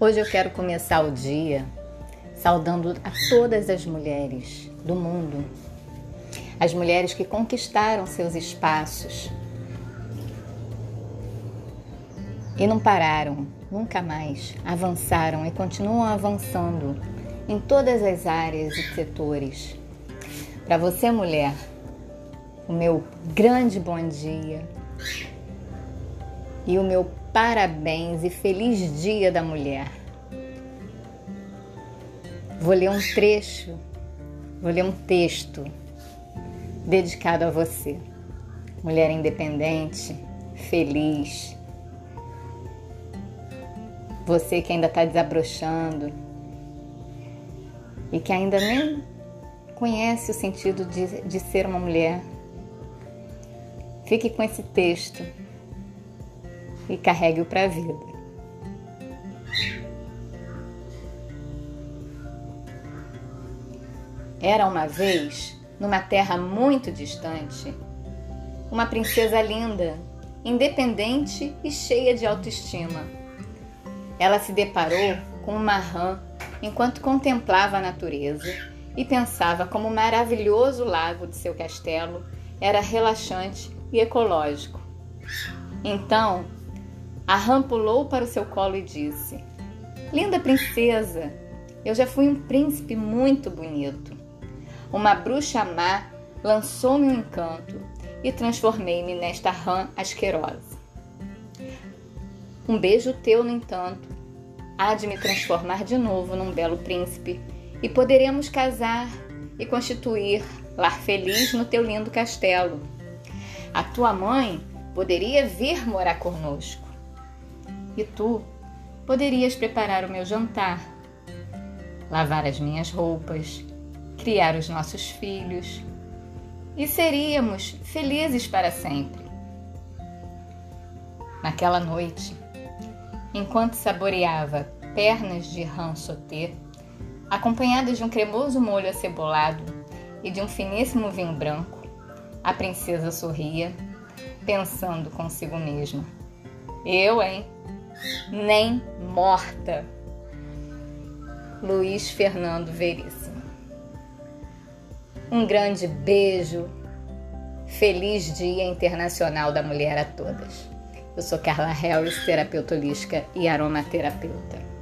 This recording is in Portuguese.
Hoje eu quero começar o dia saudando a todas as mulheres do mundo, as mulheres que conquistaram seus espaços e não pararam, nunca mais, avançaram e continuam avançando em todas as áreas e setores. Para você, mulher, o meu grande bom dia e o meu parabéns e feliz Dia da Mulher. Vou ler um trecho, vou ler um texto dedicado a você, mulher independente, feliz. Você que ainda está desabrochando e que ainda nem conhece o sentido de, de ser uma mulher. Fique com esse texto e carregue-o para a vida. Era uma vez, numa terra muito distante, uma princesa linda, independente e cheia de autoestima. Ela se deparou com uma rã enquanto contemplava a natureza e pensava como o maravilhoso lago de seu castelo era relaxante e ecológico. Então, a rã pulou para o seu colo e disse: Linda princesa, eu já fui um príncipe muito bonito. Uma bruxa má lançou-me um encanto e transformei-me nesta rã asquerosa. Um beijo teu, no entanto, há de me transformar de novo num belo príncipe e poderemos casar e constituir lar feliz no teu lindo castelo. A tua mãe poderia vir morar conosco e tu poderias preparar o meu jantar, lavar as minhas roupas, criar os nossos filhos e seríamos felizes para sempre. Naquela noite, enquanto saboreava pernas de rã sauté, acompanhadas de um cremoso molho acebolado e de um finíssimo vinho branco, a princesa sorria, pensando consigo mesma: Eu, hein? Nem morta. Luiz Fernando Veríssimo. Um grande beijo. Feliz Dia Internacional da Mulher a todas. Eu sou Carla Harris, terapeuta holística e aromaterapeuta.